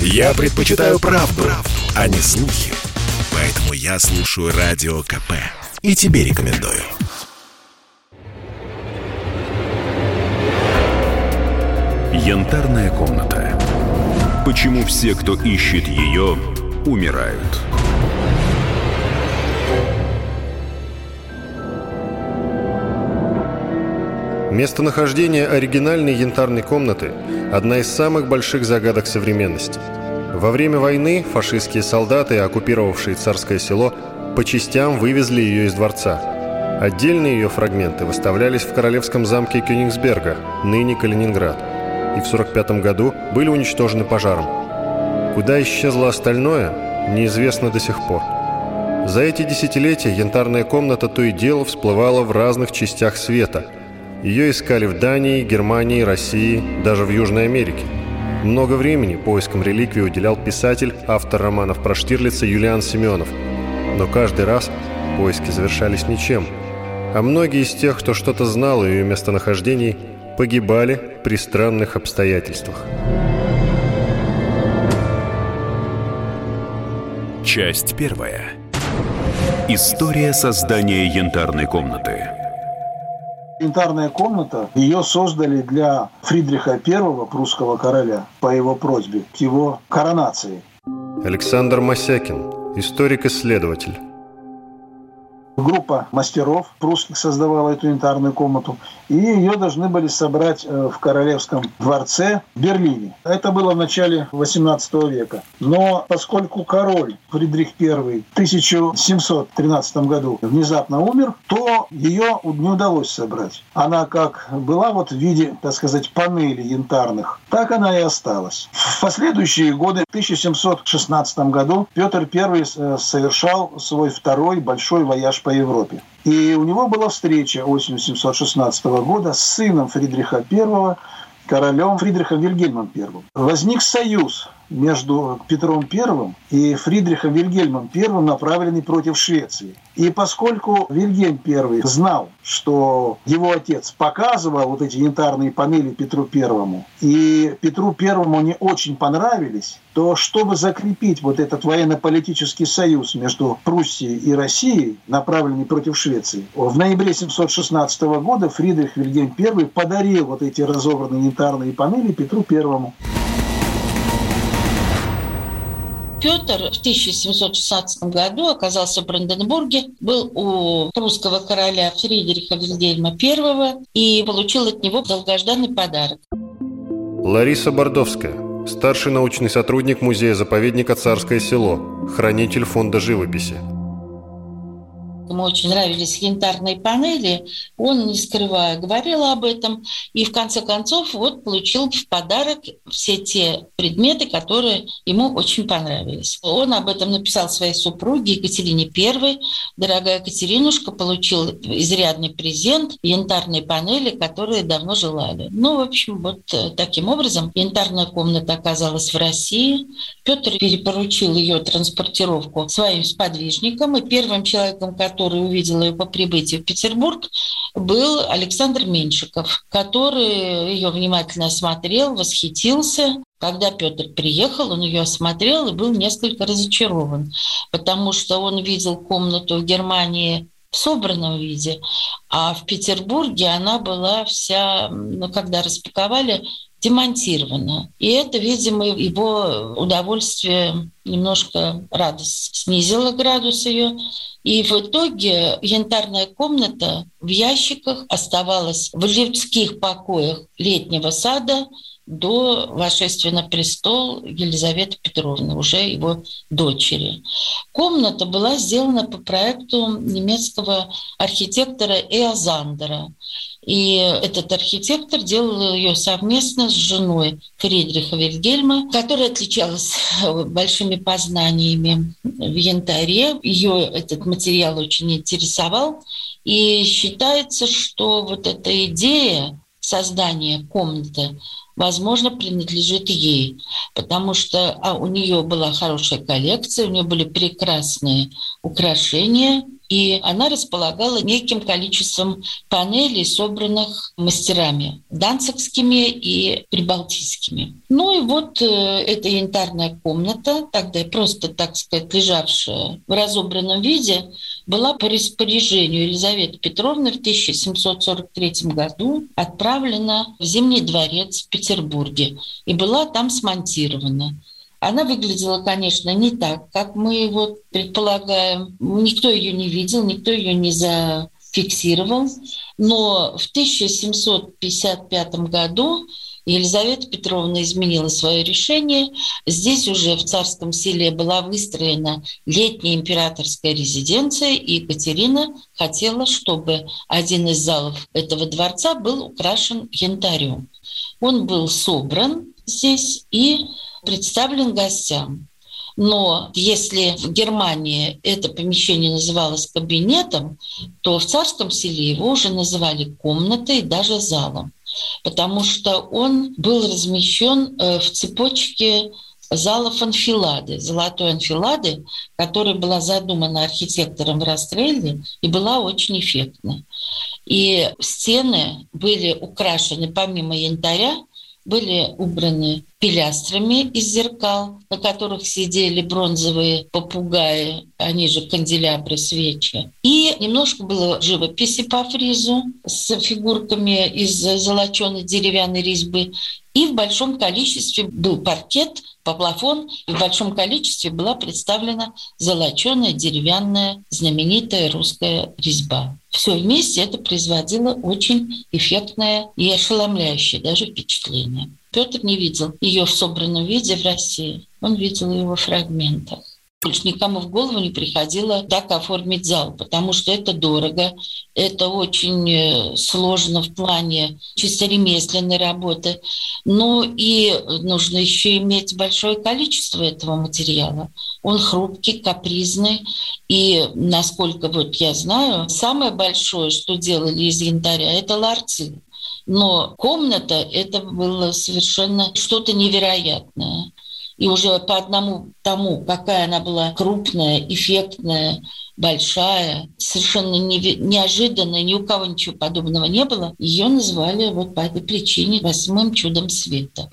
Я предпочитаю правду, правду, а не слухи. Поэтому я слушаю Радио КП. И тебе рекомендую. Янтарная комната. Почему все, кто ищет ее, умирают? Местонахождение оригинальной янтарной комнаты – одна из самых больших загадок современности. Во время войны фашистские солдаты, оккупировавшие царское село, по частям вывезли ее из дворца. Отдельные ее фрагменты выставлялись в королевском замке Кёнигсберга, ныне Калининград, и в 1945 году были уничтожены пожаром. Куда исчезло остальное, неизвестно до сих пор. За эти десятилетия янтарная комната то и дело всплывала в разных частях света – ее искали в Дании, Германии, России, даже в Южной Америке. Много времени поискам реликвии уделял писатель, автор романов про Штирлица Юлиан Семенов. Но каждый раз поиски завершались ничем. А многие из тех, кто что-то знал о ее местонахождении, погибали при странных обстоятельствах. Часть первая. История создания янтарной комнаты. Янтарная комната, ее создали для Фридриха I, прусского короля, по его просьбе, к его коронации. Александр Масякин, историк-исследователь группа мастеров прусских создавала эту янтарную комнату, и ее должны были собрать э, в Королевском дворце в Берлине. Это было в начале XVIII века. Но поскольку король Фридрих I в 1713 году внезапно умер, то ее не удалось собрать. Она как была вот в виде, так сказать, панели янтарных, так она и осталась. В последующие годы, в 1716 году, Петр I э, совершал свой второй большой вояж по Европе. И у него была встреча осенью 716 года с сыном Фридриха I, королем Фридрихом Вильгельмом I. Возник союз между Петром I и Фридрихом Вильгельмом I, направленный против Швеции. И поскольку Вильгельм I знал, что его отец показывал вот эти янтарные панели Петру I, и Петру I они очень понравились, то чтобы закрепить вот этот военно-политический союз между Пруссией и Россией, направленный против Швеции, в ноябре 716 года Фридрих Вильгельм I подарил вот эти разобранные янтарные панели Петру I. Петр в 1716 году оказался в Бранденбурге, был у прусского короля Фридриха Вильгельма I и получил от него долгожданный подарок. Лариса Бордовская, старший научный сотрудник музея-заповедника «Царское село», хранитель фонда живописи ему очень нравились янтарные панели, он, не скрывая, говорил об этом, и в конце концов вот получил в подарок все те предметы, которые ему очень понравились. Он об этом написал своей супруге Екатерине I. Дорогая Екатеринушка получил изрядный презент, янтарные панели, которые давно желали. Ну, в общем, вот э, таким образом янтарная комната оказалась в России. Петр перепоручил ее транспортировку своим сподвижникам, и первым человеком, который который увидел ее по прибытии в Петербург, был Александр Меньшиков, который ее внимательно осмотрел, восхитился. Когда Петр приехал, он ее осмотрел и был несколько разочарован, потому что он видел комнату в Германии в собранном виде, а в Петербурге она была вся, ну, когда распаковали, демонтирована. И это, видимо, его удовольствие немножко радость снизило градус ее. И в итоге янтарная комната в ящиках оставалась в людских покоях летнего сада до вошествия на престол Елизаветы Петровны, уже его дочери. Комната была сделана по проекту немецкого архитектора Эозандера. И этот архитектор делал ее совместно с женой Фридриха Вильгельма, которая отличалась большими познаниями в янтаре. Ее этот материал очень интересовал. И считается, что вот эта идея создания комнаты, возможно, принадлежит ей, потому что а, у нее была хорошая коллекция, у нее были прекрасные украшения – и она располагала неким количеством панелей, собранных мастерами данцикскими и прибалтийскими. Ну и вот э, эта янтарная комната, тогда просто, так сказать, лежавшая в разобранном виде, была по распоряжению Елизаветы Петровны в 1743 году отправлена в Зимний дворец в Петербурге и была там смонтирована. Она выглядела, конечно, не так, как мы его предполагаем. Никто ее не видел, никто ее не зафиксировал. Но в 1755 году Елизавета Петровна изменила свое решение. Здесь уже в царском селе была выстроена летняя императорская резиденция, и Екатерина хотела, чтобы один из залов этого дворца был украшен янтарем. Он был собран здесь и представлен гостям. Но если в Германии это помещение называлось кабинетом, то в царском селе его уже называли комнатой, даже залом, потому что он был размещен э, в цепочке залов анфилады, золотой анфилады, которая была задумана архитектором в Растрелле и была очень эффектна. И стены были украшены помимо янтаря были убраны пилястрами из зеркал, на которых сидели бронзовые попугаи, они же канделябры, свечи. И немножко было живописи по фризу с фигурками из золоченой деревянной резьбы. И в большом количестве был паркет, плафон, и в большом количестве была представлена золоченая деревянная знаменитая русская резьба. Все вместе это производило очень эффектное и ошеломляющее даже впечатление. Петр не видел ее в собранном виде в России. Он видел ее во фрагментах больше никому в голову не приходило так оформить зал, потому что это дорого, это очень э, сложно в плане чисто ремесленной работы. Ну и нужно еще иметь большое количество этого материала. Он хрупкий, капризный. И насколько вот я знаю, самое большое, что делали из янтаря, это ларцы. Но комната – это было совершенно что-то невероятное. И уже по одному тому, какая она была крупная, эффектная, большая, совершенно неожиданная, ни у кого ничего подобного не было, ее назвали вот по этой причине восьмым чудом света.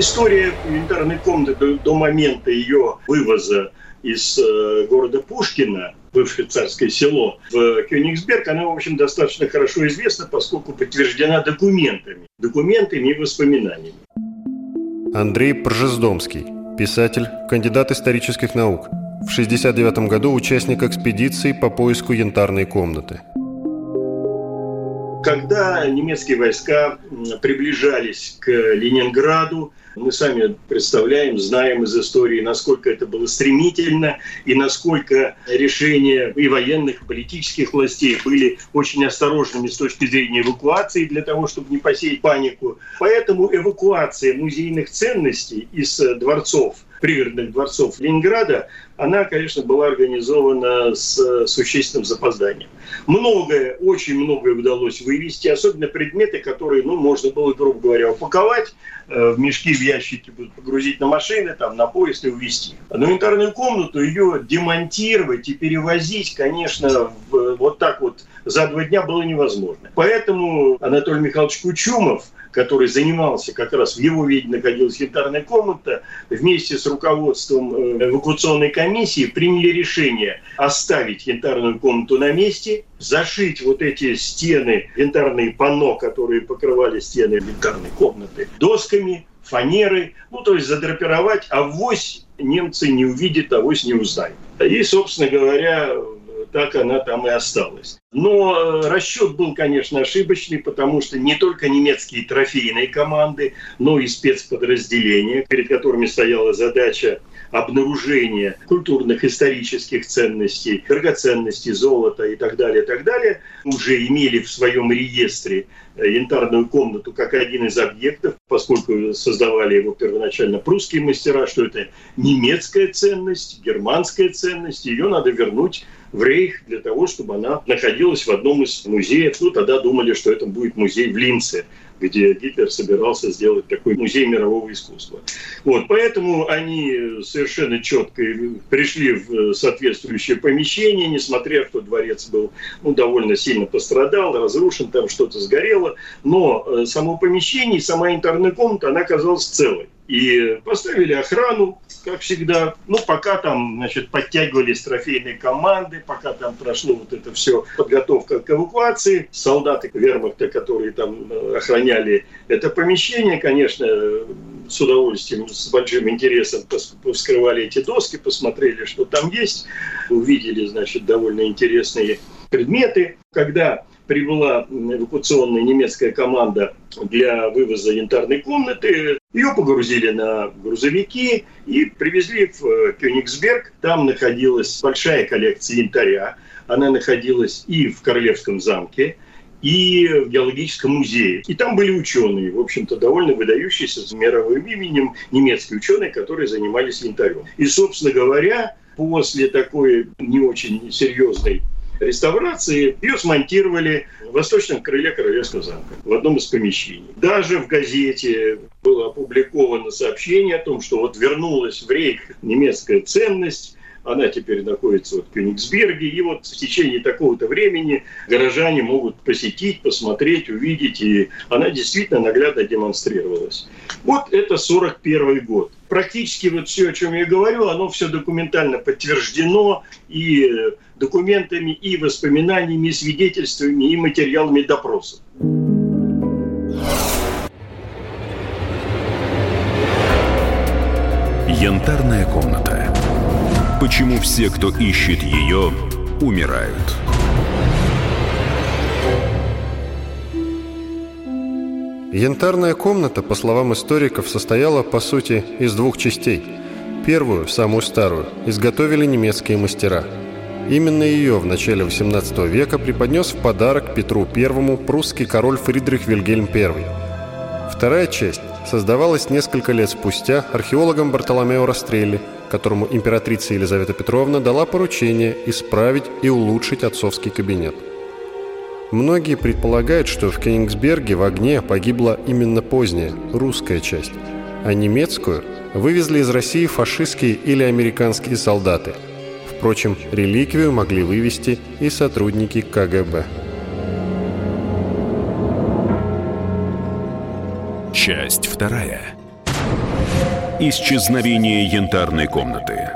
История янтарной комнаты до, до момента ее вывоза из э, города Пушкина, бывшее царское село, в Кёнигсберг, она, в общем, достаточно хорошо известна, поскольку подтверждена документами, документами и воспоминаниями. Андрей Пржездомский, писатель, кандидат исторических наук. В 1969 году участник экспедиции по поиску янтарной комнаты. Когда немецкие войска приближались к Ленинграду, мы сами представляем, знаем из истории, насколько это было стремительно и насколько решения и военных, и политических властей были очень осторожными с точки зрения эвакуации для того, чтобы не посеять панику. Поэтому эвакуация музейных ценностей из дворцов пригородных дворцов Ленинграда, она, конечно, была организована с существенным запозданием. Многое, очень многое удалось вывести, особенно предметы, которые, ну, можно было, грубо говоря, упаковать э, в мешки, в ящики, погрузить на машины, там, на поезд и увезти. Но янтарную комнату ее демонтировать и перевозить, конечно, вот так вот за два дня было невозможно. Поэтому Анатолий Михайлович Кучумов – который занимался как раз, в его виде находилась янтарная комната, вместе с руководством э, эвакуационной комиссии приняли решение оставить янтарную комнату на месте, зашить вот эти стены, янтарные панно, которые покрывали стены янтарной комнаты, досками, фанерой, ну, то есть задрапировать, а вось немцы не увидят, а вось не узнают. И, собственно говоря, так она там и осталась. Но э, расчет был, конечно, ошибочный, потому что не только немецкие трофейные команды, но и спецподразделения, перед которыми стояла задача обнаружения культурных, исторических ценностей, драгоценностей, золота и так далее, и так далее, уже имели в своем реестре э, янтарную комнату как один из объектов, поскольку создавали его первоначально прусские мастера, что это немецкая ценность, германская ценность, ее надо вернуть в Рейх для того, чтобы она находилась в одном из музеев. Ну, тогда думали, что это будет музей в Линце где Гитлер собирался сделать такой музей мирового искусства. Вот, поэтому они совершенно четко пришли в соответствующее помещение, несмотря, что дворец был ну, довольно сильно пострадал, разрушен, там что-то сгорело, но э, само помещение, сама интерная комната, она оказалась целой. И поставили охрану, как всегда. Ну, пока там, значит, подтягивались трофейные команды, пока там прошло вот это все подготовка к эвакуации. Солдаты вермахта, которые там э, охраняли это помещение, конечно, с удовольствием, с большим интересом вскрывали эти доски, посмотрели, что там есть, увидели, значит, довольно интересные предметы. Когда прибыла эвакуационная немецкая команда для вывоза янтарной комнаты. Ее погрузили на грузовики и привезли в э, Кёнигсберг. Там находилась большая коллекция янтаря. Она находилась и в Королевском замке, и в геологическом музее. И там были ученые, в общем-то, довольно выдающиеся с мировым именем, немецкие ученые, которые занимались янтарем. И, собственно говоря, после такой не очень серьезной реставрации ее смонтировали в восточном крыле Королевского замка, в одном из помещений. Даже в газете было опубликовано сообщение о том, что вот вернулась в рейх немецкая ценность, она теперь находится вот в Кёнигсберге, и вот в течение такого-то времени горожане могут посетить, посмотреть, увидеть, и она действительно наглядно демонстрировалась. Вот это 41 год. Практически вот все, о чем я говорю, оно все документально подтверждено и документами, и воспоминаниями, и свидетельствами, и материалами допросов. Янтарная комната. Почему все, кто ищет ее, умирают? Янтарная комната, по словам историков, состояла, по сути, из двух частей. Первую, самую старую, изготовили немецкие мастера – Именно ее в начале XVIII века преподнес в подарок Петру I прусский король Фридрих Вильгельм I. Вторая часть создавалась несколько лет спустя археологом Бартоломео Растрелли, которому императрица Елизавета Петровна дала поручение исправить и улучшить отцовский кабинет. Многие предполагают, что в Кенигсберге в огне погибла именно поздняя, русская часть, а немецкую вывезли из России фашистские или американские солдаты – Впрочем, реликвию могли вывести и сотрудники КГБ. Часть вторая. Исчезновение янтарной комнаты.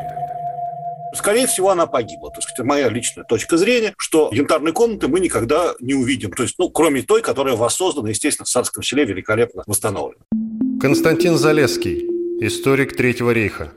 Скорее всего, она погибла. То есть, это моя личная точка зрения, что янтарной комнаты мы никогда не увидим. То есть, ну, кроме той, которая воссоздана, естественно, в Царском селе великолепно восстановлена. Константин Залесский, историк Третьего рейха.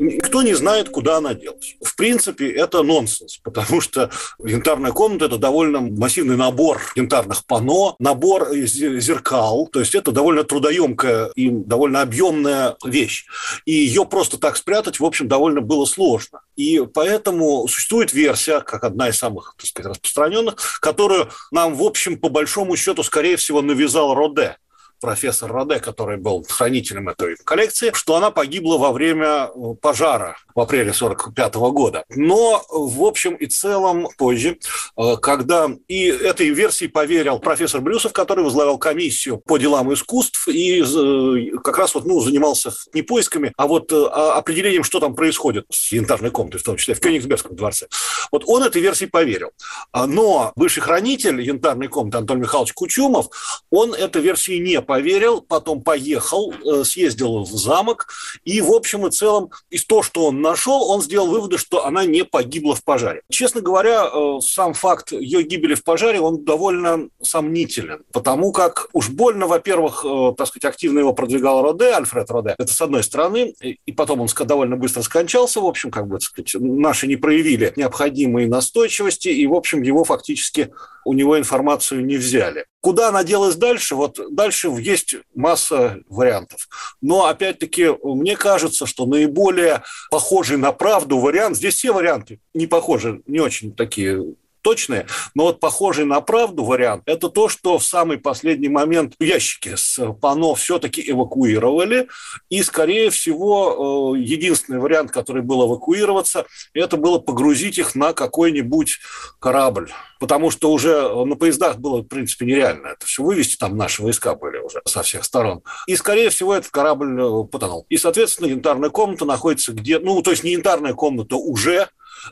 Никто не знает, куда она делась. В принципе, это нонсенс, потому что янтарная комната – это довольно массивный набор янтарных пано, набор зеркал, то есть это довольно трудоемкая и довольно объемная вещь. И ее просто так спрятать, в общем, довольно было сложно. И поэтому существует версия, как одна из самых так сказать, распространенных, которую нам, в общем, по большому счету, скорее всего, навязал Роде профессор Роде, который был хранителем этой коллекции, что она погибла во время э, пожара в апреле 1945 года. Но в общем и целом позже, э, когда и этой версии поверил профессор Брюсов, который возглавлял комиссию по делам искусств и э, как раз вот, ну, занимался не поисками, а вот а определением, что там происходит с янтарной комнатой, в том числе в Кёнигсбергском дворце. Вот он этой версии поверил. А, но бывший хранитель янтарной комнаты Антон Михайлович Кучумов, он этой версии не поверил, потом поехал, э, съездил в замок, и в общем и целом из того, что он нашел, он сделал выводы, что она не погибла в пожаре. Честно говоря, э, сам факт ее гибели в пожаре, он довольно сомнителен, потому как уж больно, во-первых, э, так сказать, активно его продвигал Роде, Альфред Роде, это с одной стороны, и потом он довольно быстро скончался, в общем, как бы, так сказать, наши не проявили необходимой настойчивости, и, в общем, его фактически у него информацию не взяли. Куда она делась дальше? Вот дальше есть масса вариантов. Но, опять-таки, мне кажется, что наиболее похожий на правду вариант, здесь все варианты не похожи, не очень такие точные, но вот похожий на правду вариант – это то, что в самый последний момент ящики с пано все-таки эвакуировали, и, скорее всего, э, единственный вариант, который был эвакуироваться, это было погрузить их на какой-нибудь корабль, потому что уже на поездах было, в принципе, нереально это все вывести, там наши войска были уже со всех сторон. И, скорее всего, этот корабль э, потонул. И, соответственно, янтарная комната находится где... Ну, то есть не янтарная комната уже,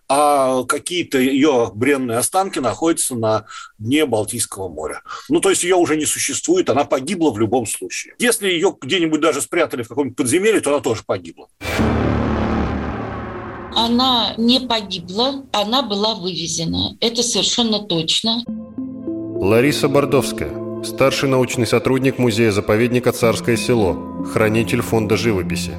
а какие-то ее бренные останки находятся на дне Балтийского моря. Ну, то есть ее уже не существует, она погибла в любом случае. Если ее где-нибудь даже спрятали в каком-нибудь подземелье, то она тоже погибла. Она не погибла, она была вывезена. Это совершенно точно. Лариса Бордовская, старший научный сотрудник музея-заповедника «Царское село», хранитель фонда живописи.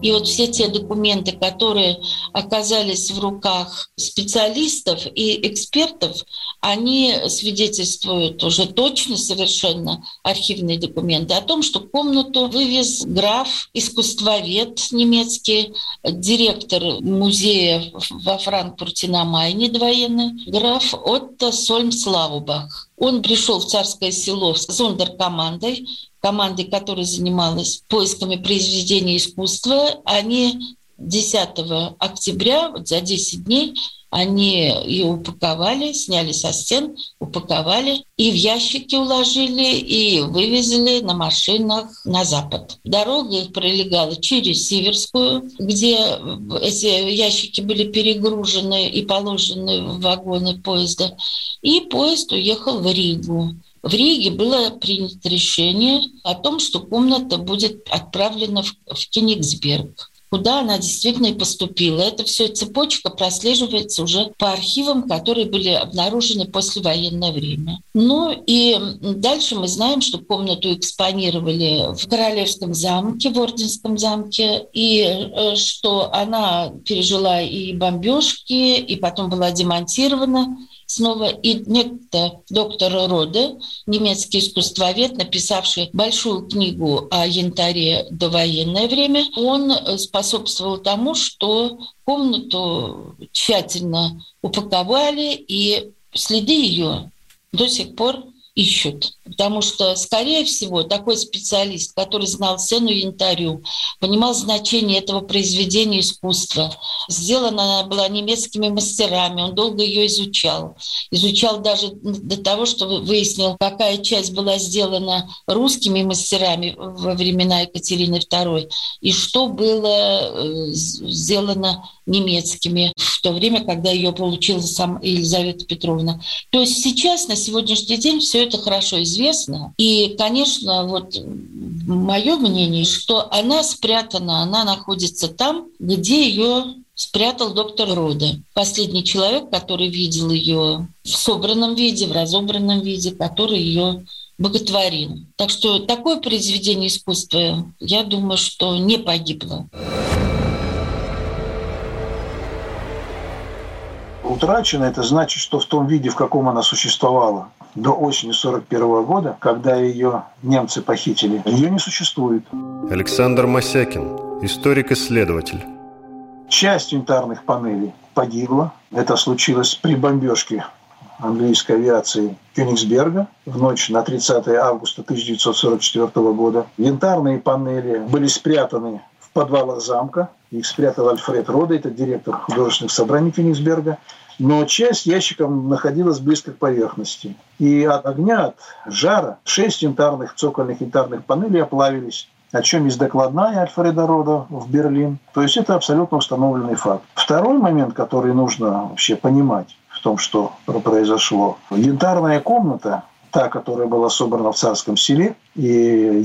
И вот все те документы, которые оказались в руках специалистов и экспертов, они свидетельствуют уже точно совершенно архивные документы о том, что комнату вывез граф, искусствовед немецкий, директор музея во Франкфурте на Майне двоенный, граф Отто Сольмслаубах. Он пришел в царское село с зондеркомандой, команды, которая занималась поисками произведений искусства, они 10 октября, вот за 10 дней, они ее упаковали, сняли со стен, упаковали и в ящики уложили, и вывезли на машинах на запад. Дорога их пролегала через Сиверскую, где эти ящики были перегружены и положены в вагоны поезда. И поезд уехал в Ригу. В Риге было принято решение о том, что комната будет отправлена в, в Кенигсберг куда она действительно и поступила. Это все цепочка прослеживается уже по архивам, которые были обнаружены после военное время. Ну и дальше мы знаем, что комнату экспонировали в Королевском замке, в Орденском замке, и э, что она пережила и бомбежки, и потом была демонтирована снова и некто доктор Роде, немецкий искусствовед, написавший большую книгу о янтаре до военное время, он способствовал тому, что комнату тщательно упаковали, и следы ее до сих пор ищут. Потому что, скорее всего, такой специалист, который знал цену янтарю, понимал значение этого произведения искусства. Сделана она была немецкими мастерами, он долго ее изучал. Изучал даже до того, что выяснил, какая часть была сделана русскими мастерами во времена Екатерины II, и что было э, сделано немецкими в то время, когда ее получила сам Елизавета Петровна. То есть сейчас, на сегодняшний день, все это хорошо известно. И, конечно, вот мое мнение, что она спрятана, она находится там, где ее спрятал доктор Рода. Последний человек, который видел ее в собранном виде, в разобранном виде, который ее боготворил. Так что такое произведение искусства, я думаю, что не погибло. Утрачена это значит, что в том виде, в каком она существовала до осени 41 года, когда ее немцы похитили, ее не существует. Александр Масякин, историк-исследователь. Часть янтарных панелей погибла. Это случилось при бомбежке английской авиации Кёнигсберга в ночь на 30 августа 1944 года. Янтарные панели были спрятаны в подвалах замка. Их спрятал Альфред Рода, это директор художественных собраний Кёнигсберга. Но часть ящиков находилась близко к поверхности. И от огня, от жара, шесть янтарных, цокольных янтарных панелей оплавились о чем есть докладная Альфреда Рода в Берлин. То есть это абсолютно установленный факт. Второй момент, который нужно вообще понимать в том, что произошло. Янтарная комната та, которая была собрана в царском селе, и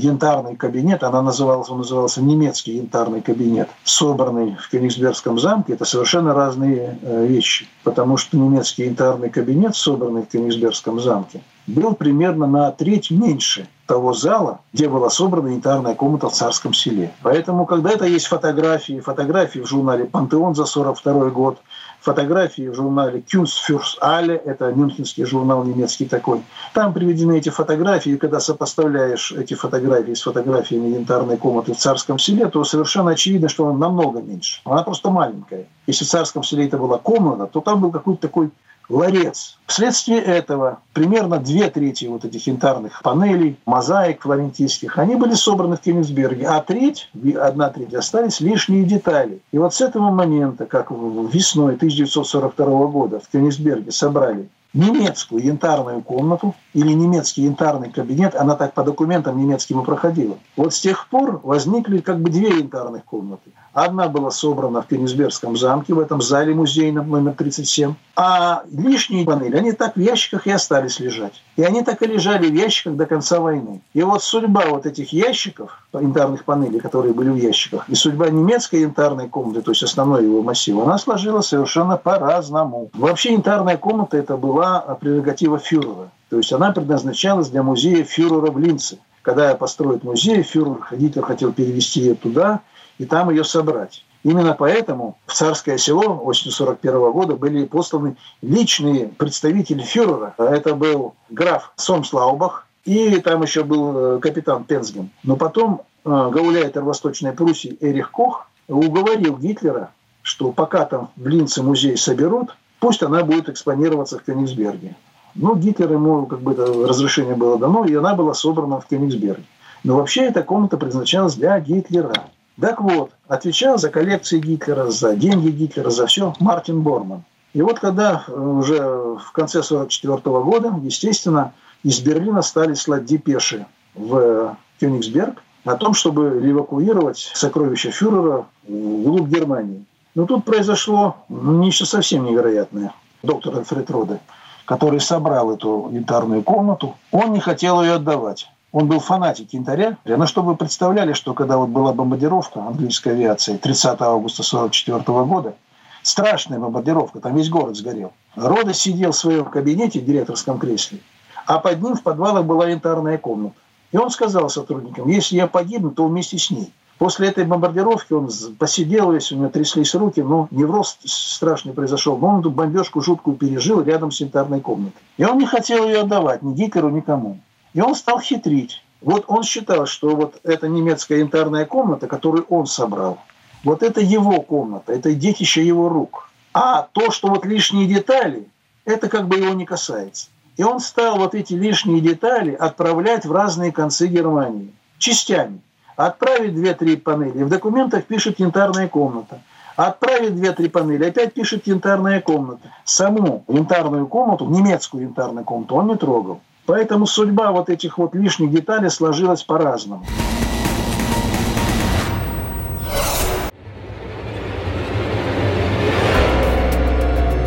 янтарный кабинет, она называлась, он назывался немецкий янтарный кабинет, собранный в Кёнигсбергском замке, это совершенно разные э, вещи, потому что немецкий янтарный кабинет, собранный в Кёнигсбергском замке, был примерно на треть меньше того зала, где была собрана янтарная комната в царском селе. Поэтому, когда это есть фотографии, фотографии в журнале «Пантеон» за 42 год, фотографии в журнале Kunstfürst Alle, это мюнхенский журнал немецкий такой. Там приведены эти фотографии, и когда сопоставляешь эти фотографии с фотографиями янтарной комнаты в царском селе, то совершенно очевидно, что она намного меньше. Она просто маленькая. Если в царском селе это была комната, то там был какой-то такой ларец. Вследствие этого примерно две трети вот этих янтарных панелей, мозаик флорентийских, они были собраны в Кенигсберге, а треть, одна треть остались лишние детали. И вот с этого момента, как весной 1942 года в Кенигсберге собрали немецкую янтарную комнату или немецкий янтарный кабинет, она так по документам немецким и проходила. Вот с тех пор возникли как бы две янтарных комнаты. Одна была собрана в Кенигсбергском замке, в этом зале музейном номер 37. А лишние панели, они так в ящиках и остались лежать. И они так и лежали в ящиках до конца войны. И вот судьба вот этих ящиков, янтарных панелей, которые были в ящиках, и судьба немецкой янтарной комнаты, то есть основной его массива, она сложилась совершенно по-разному. Вообще янтарная комната это была прерогатива фюрера. То есть она предназначалась для музея фюрера в Линце. Когда построит музей, фюрер Гитлер хотел перевести ее туда и там ее собрать. Именно поэтому в Царское село осенью 1941 года были посланы личные представители фюрера. Это был граф Сомслаубах, и там еще был э, капитан Пенсген. Но потом э, гауляйтер Восточной Пруссии Эрих Кох уговорил Гитлера, что пока там в Линце музей соберут, пусть она будет экспонироваться в Кенигсберге. Ну, Гитлер ему как бы это разрешение было дано, и она была собрана в Кенигсберге. Но вообще эта комната предназначалась для Гитлера. Так вот, отвечал за коллекции Гитлера, за деньги Гитлера, за все Мартин Борман. И вот когда уже в конце 1944 года, естественно, из Берлина стали слать депеши в Кёнигсберг о том, чтобы эвакуировать сокровища фюрера в глубь Германии. Но тут произошло нечто совсем невероятное. Доктор Альфред Роде, который собрал эту янтарную комнату, он не хотел ее отдавать. Он был фанатик янтаря. Но чтобы вы представляли, что когда вот была бомбардировка английской авиации 30 августа 1944 года, страшная бомбардировка, там весь город сгорел. Рода сидел в своем кабинете в директорском кресле, а под ним в подвалах была янтарная комната. И он сказал сотрудникам, если я погибну, то вместе с ней. После этой бомбардировки он посидел весь, у него тряслись руки, но невроз страшный произошел. Но он эту бомбежку жуткую пережил рядом с янтарной комнатой. И он не хотел ее отдавать ни Гитлеру, никому. И он стал хитрить. Вот он считал, что вот эта немецкая янтарная комната, которую он собрал, вот это его комната, это детище его рук. А то, что вот лишние детали, это как бы его не касается. И он стал вот эти лишние детали отправлять в разные концы Германии, частями. Отправить две-три панели. В документах пишет янтарная комната. Отправить две-три панели, опять пишет янтарная комната. Саму янтарную комнату, немецкую янтарную комнату он не трогал. Поэтому судьба вот этих вот лишних деталей сложилась по-разному.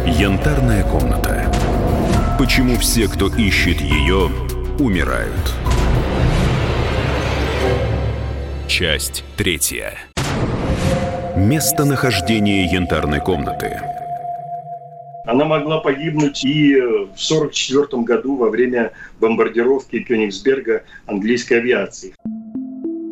Янтарная комната. Почему все, кто ищет ее, умирают? Часть третья. Местонахождение янтарной комнаты – она могла погибнуть и в 1944 году во время бомбардировки Кёнигсберга английской авиации.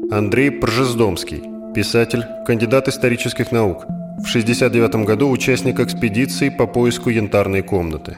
Андрей Пржездомский, писатель, кандидат исторических наук. В 1969 году участник экспедиции по поиску янтарной комнаты.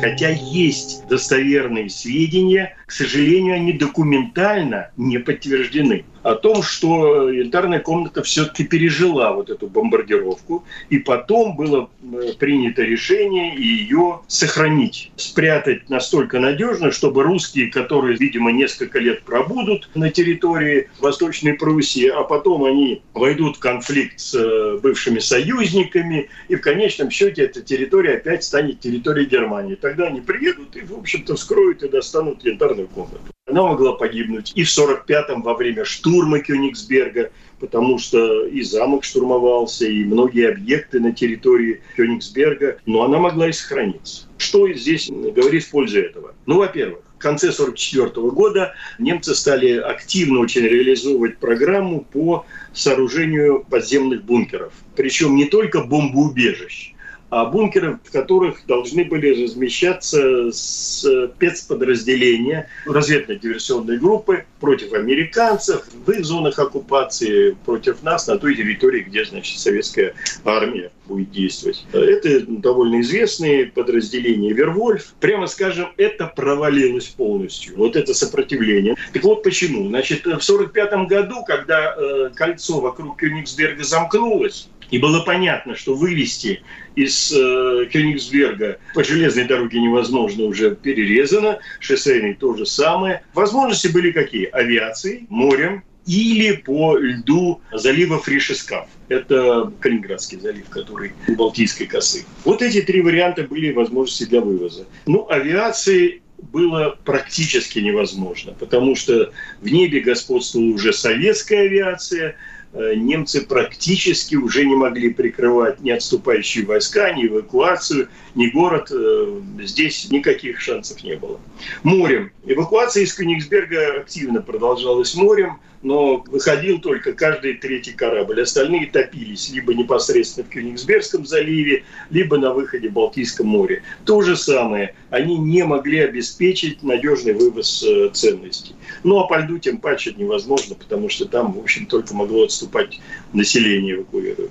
Хотя есть достоверные сведения, к сожалению, они документально не подтверждены о том, что янтарная комната все-таки пережила вот эту бомбардировку, и потом было э, принято решение ее сохранить, спрятать настолько надежно, чтобы русские, которые, видимо, несколько лет пробудут на территории Восточной Пруссии, а потом они войдут в конфликт с э, бывшими союзниками, и в конечном счете эта территория опять станет территорией Германии. Тогда они приедут и, в общем-то, вскроют и достанут янтарную комнату. Она могла погибнуть и в 45-м во время штурма Кёнигсберга, потому что и замок штурмовался, и многие объекты на территории Кёнигсберга, но она могла и сохраниться. Что здесь говорит в пользу этого? Ну, во-первых, в конце 1944 года немцы стали активно очень реализовывать программу по сооружению подземных бункеров. Причем не только бомбоубежищ, бункеры, в которых должны были размещаться спецподразделения разведно-диверсионной группы против американцев в их зонах оккупации, против нас на той территории, где, значит, советская армия будет действовать. Это довольно известные подразделения Вервольф. Прямо скажем, это провалилось полностью. Вот это сопротивление. Так вот почему. Значит, в 1945 году, когда э, кольцо вокруг Кёнигсберга замкнулось, И было понятно, что вывести из э, Кёнигсберга по железной дороге невозможно, уже перерезано, шоссейной то же самое. Возможности были какие? Авиацией, морем, или по льду залива Фришескав. Это Калининградский залив, который у Балтийской косы. Вот эти три варианта были возможности для вывоза. Ну, авиации было практически невозможно, потому что в небе господствовала уже советская авиация, немцы практически уже не могли прикрывать ни отступающие войска, ни эвакуацию, ни город. Э, здесь никаких шансов не было. Морем. Эвакуация из Кёнигсберга активно продолжалась морем но выходил только каждый третий корабль. Остальные топились либо непосредственно в Кёнигсбергском заливе, либо на выходе в Балтийском море. То же самое. Они не могли обеспечить надежный вывоз э, ценностей. Ну, а по льду тем паче невозможно, потому что там, в общем, только могло отступать население эвакуированное.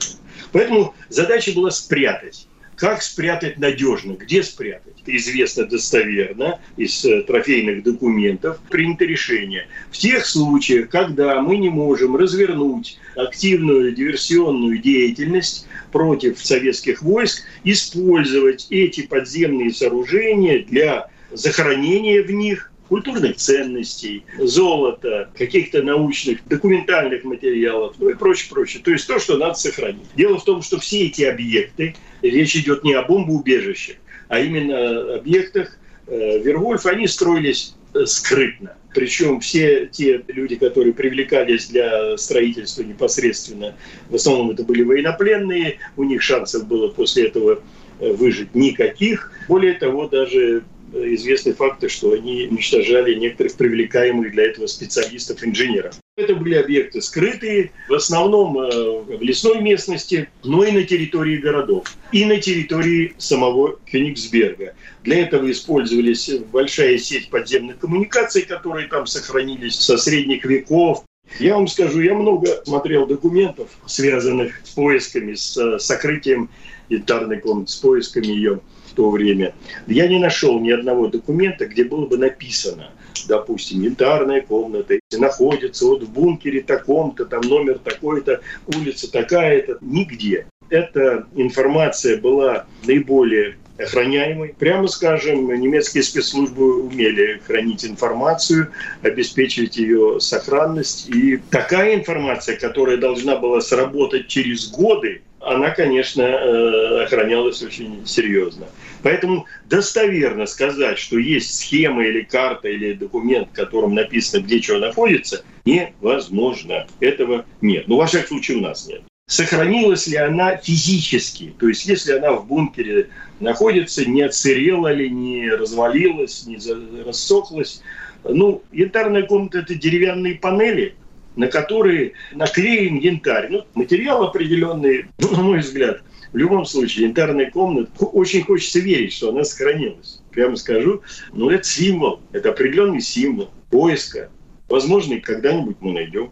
Поэтому задача была спрятать как спрятать надежно? Где спрятать? Известно достоверно из э, трофейных документов принято решение. В тех случаях, когда мы не можем развернуть активную диверсионную деятельность против советских войск, использовать эти подземные сооружения для захоронения в них культурных ценностей, золота, каких-то научных, документальных материалов, ну и прочее, прочее. То есть то, что надо сохранить. Дело в том, что все эти объекты, речь идет не о бомбоубежищах, а именно объектах э, Вервольф, они строились э, скрытно. Причем все те люди, которые привлекались для строительства непосредственно, в основном это были военнопленные, у них шансов было после этого э, выжить никаких. Более того, даже известны факты, что они уничтожали некоторых привлекаемых для этого специалистов, инженеров. Это были объекты скрытые, в основном э, в лесной местности, но и на территории городов, и на территории самого Кёнигсберга. Для этого использовались большая сеть подземных коммуникаций, которые там сохранились со средних веков. Я вам скажу, я много смотрел документов, связанных с поисками, с сокрытием янтарной комнаты, с поисками ее то время, я не нашел ни одного документа, где было бы написано, допустим, янтарная комната находится вот в бункере таком-то, там номер такой-то, улица такая-то, нигде. Эта информация была наиболее охраняемой. Прямо скажем, немецкие спецслужбы умели хранить информацию, обеспечивать ее сохранность. И такая информация, которая должна была сработать через годы, она, конечно, э, охранялась очень серьезно. Поэтому достоверно сказать, что есть схема или карта или документ, в котором написано, где что находится, невозможно. Этого нет. Ну, во всяком случае, у нас нет. Сохранилась ли она физически? То есть, если она в бункере находится, не отсырела ли, не развалилась, не рассохлась. Ну, янтарная комната – это деревянные панели – на которые наклеен янтарь. Ну, материал определенный, на мой взгляд. В любом случае, янтарная комната, очень хочется верить, что она сохранилась. Прямо скажу, ну, это символ, это определенный символ поиска. Возможно, когда-нибудь мы найдем.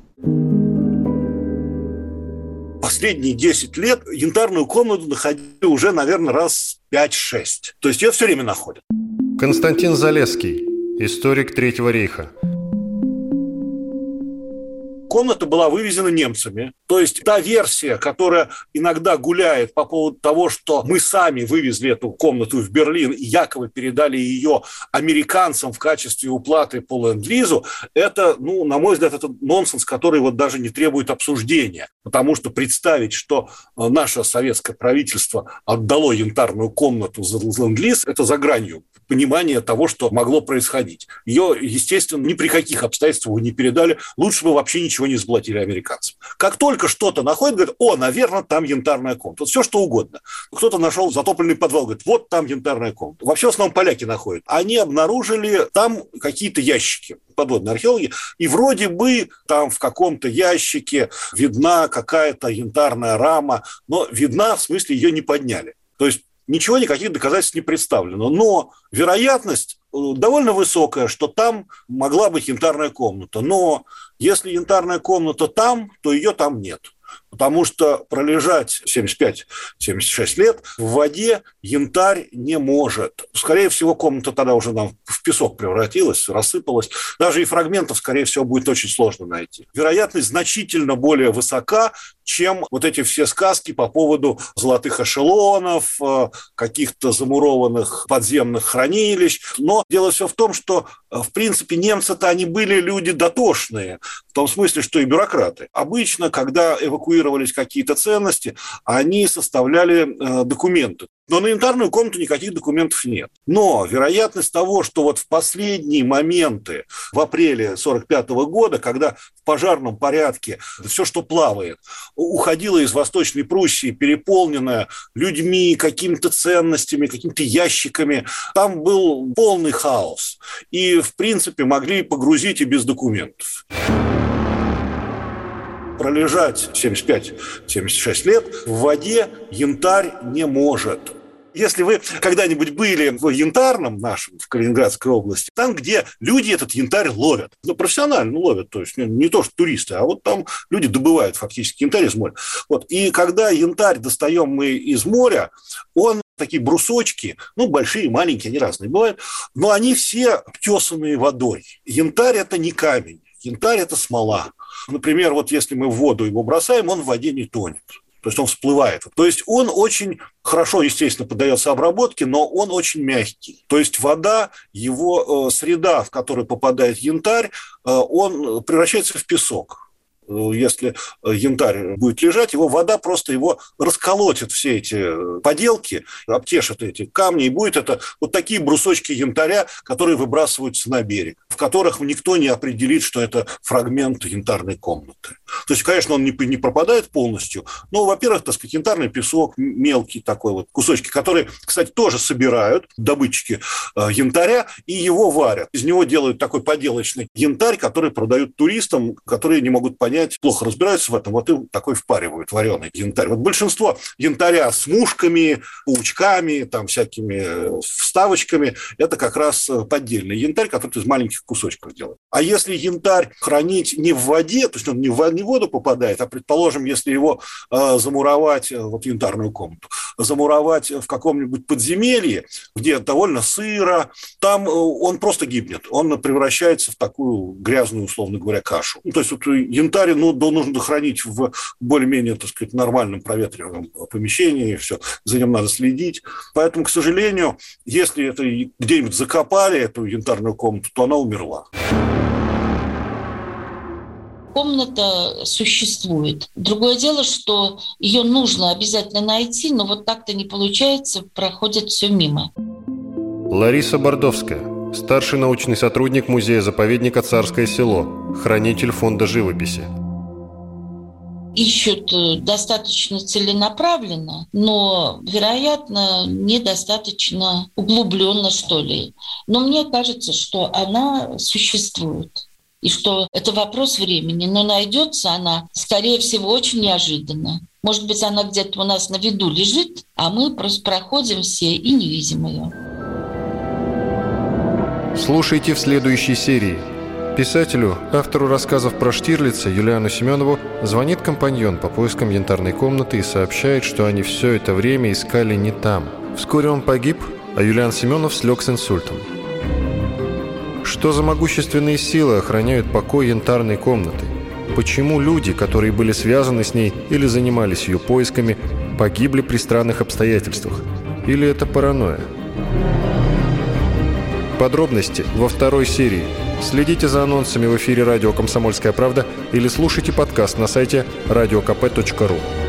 Последние 10 лет янтарную комнату находили уже, наверное, раз 5-6. То есть ее все время находят. Константин Залеский, историк Третьего рейха комната была вывезена немцами. То есть та версия, которая иногда гуляет по поводу того, что мы сами вывезли эту комнату в Берлин и якобы передали ее американцам в качестве уплаты по ленд-лизу, это, ну, на мой взгляд, это нонсенс, который вот даже не требует обсуждения. Потому что представить, что э, наше советское правительство отдало янтарную комнату за ленд-лиз, это за гранью понимания того, что могло происходить. Ее, естественно, ни при каких обстоятельствах не передали. Лучше бы вообще ничего не заплатили американцам. Как только что-то находят, говорят, о, наверное, там янтарная комната. Вот все что угодно. Кто-то нашел затопленный подвал, говорит, вот там янтарная комната. Вообще в основном поляки находят. Они обнаружили там какие-то ящики подводные археологи, и вроде бы там в каком-то ящике видна какая-то янтарная рама, но видна, в смысле, ее не подняли. То есть ничего, никаких доказательств не представлено. Но вероятность э, довольно высокая, что там могла быть янтарная комната. Но если янтарная комната там, то ее там нет. Потому что пролежать 75-76 лет в воде янтарь не может. Скорее всего, комната тогда уже нам в песок превратилась, рассыпалась. Даже и фрагментов, скорее всего, будет очень сложно найти. Вероятность значительно более высока, чем вот эти все сказки по поводу золотых эшелонов, э, каких-то замурованных подземных хранилищ. Но дело все в том, что, э, в принципе, немцы-то они были люди дотошные, в том смысле, что и бюрократы. Обычно, когда эвакуировались какие-то ценности, они составляли э, документы. Но на янтарную комнату никаких документов нет. Но вероятность того, что вот в последние моменты, в апреле 1945 года, когда в пожарном порядке все, что плавает, уходило из Восточной Пруссии, переполненное людьми, какими-то ценностями, какими-то ящиками, там был полный хаос. И, в принципе, могли погрузить и без документов пролежать 75-76 лет в воде янтарь не может. Если вы когда-нибудь были в янтарном нашем, в Калининградской области, там, где люди этот янтарь ловят, ну, профессионально ловят, то есть не то, что туристы, а вот там люди добывают фактически янтарь из моря. Вот. И когда янтарь достаем мы из моря, он такие брусочки, ну, большие, маленькие, они разные бывают, но они все обтесанные водой. Янтарь – это не камень, янтарь – это смола. Например, вот если мы в воду его бросаем, он в воде не тонет. То есть он всплывает. То есть он очень хорошо, естественно, поддается обработке, но он очень мягкий. То есть вода, его э, среда, в которую попадает янтарь, э, он превращается в песок. Э, если э, янтарь будет лежать, его вода просто его расколотит все эти э, поделки, обтешит эти камни, и будет это вот такие брусочки янтаря, которые выбрасываются на берег, в которых никто не определит, что это фрагмент янтарной комнаты. То есть, конечно, он не, не пропадает полностью, но, во-первых, так сказать, янтарный песок, мелкий такой вот кусочки, которые, кстати, тоже собирают добытчики янтаря и его варят. Из него делают такой поделочный янтарь, который продают туристам, которые не могут понять, понять, плохо разбираются в этом, вот им такой впаривают вареный янтарь. Вот большинство янтаря с мушками, паучками, там всякими э, вставочками, это как раз э, поддельный янтарь, который из маленьких кусочков делают. А если янтарь хранить не в воде, то есть он не в, не в воду попадает, а, предположим, если его э, замуровать, э, вот янтарную комнату, замуровать в каком-нибудь подземелье, где довольно сыро, там он просто гибнет, он превращается в такую грязную, условно говоря, кашу. Ну, то есть вот янтарь гектаре, ну, да, нужно хранить в более-менее, так сказать, нормальном проветриваемом помещении, все, за ним надо следить. Поэтому, к сожалению, если это где-нибудь закопали, эту янтарную комнату, то она умерла комната существует. Другое дело, что ее нужно обязательно найти, но вот так-то не получается, проходит все мимо. Лариса Бордовская, Старший научный сотрудник музея-заповедника «Царское село», хранитель фонда живописи. Ищут э, достаточно целенаправленно, но, вероятно, недостаточно углубленно, что ли. Но мне кажется, что она существует и что это вопрос времени. Но найдется она, скорее всего, очень неожиданно. Может быть, она где-то у нас на виду лежит, а мы просто проходим все и не видим ее. Слушайте в следующей серии. Писателю, автору рассказов про Штирлица Юлиану Семенову звонит компаньон по поискам янтарной комнаты и сообщает, что они все это время искали не там. Вскоре он погиб, а Юлиан Семенов слег с инсультом. Что за могущественные силы охраняют покой янтарной комнаты? Почему люди, которые были связаны с ней или занимались ее поисками, погибли при странных обстоятельствах? Или это паранойя? Подробности во второй серии. Следите за анонсами в эфире радио «Комсомольская правда» или слушайте подкаст на сайте radiokp.ru.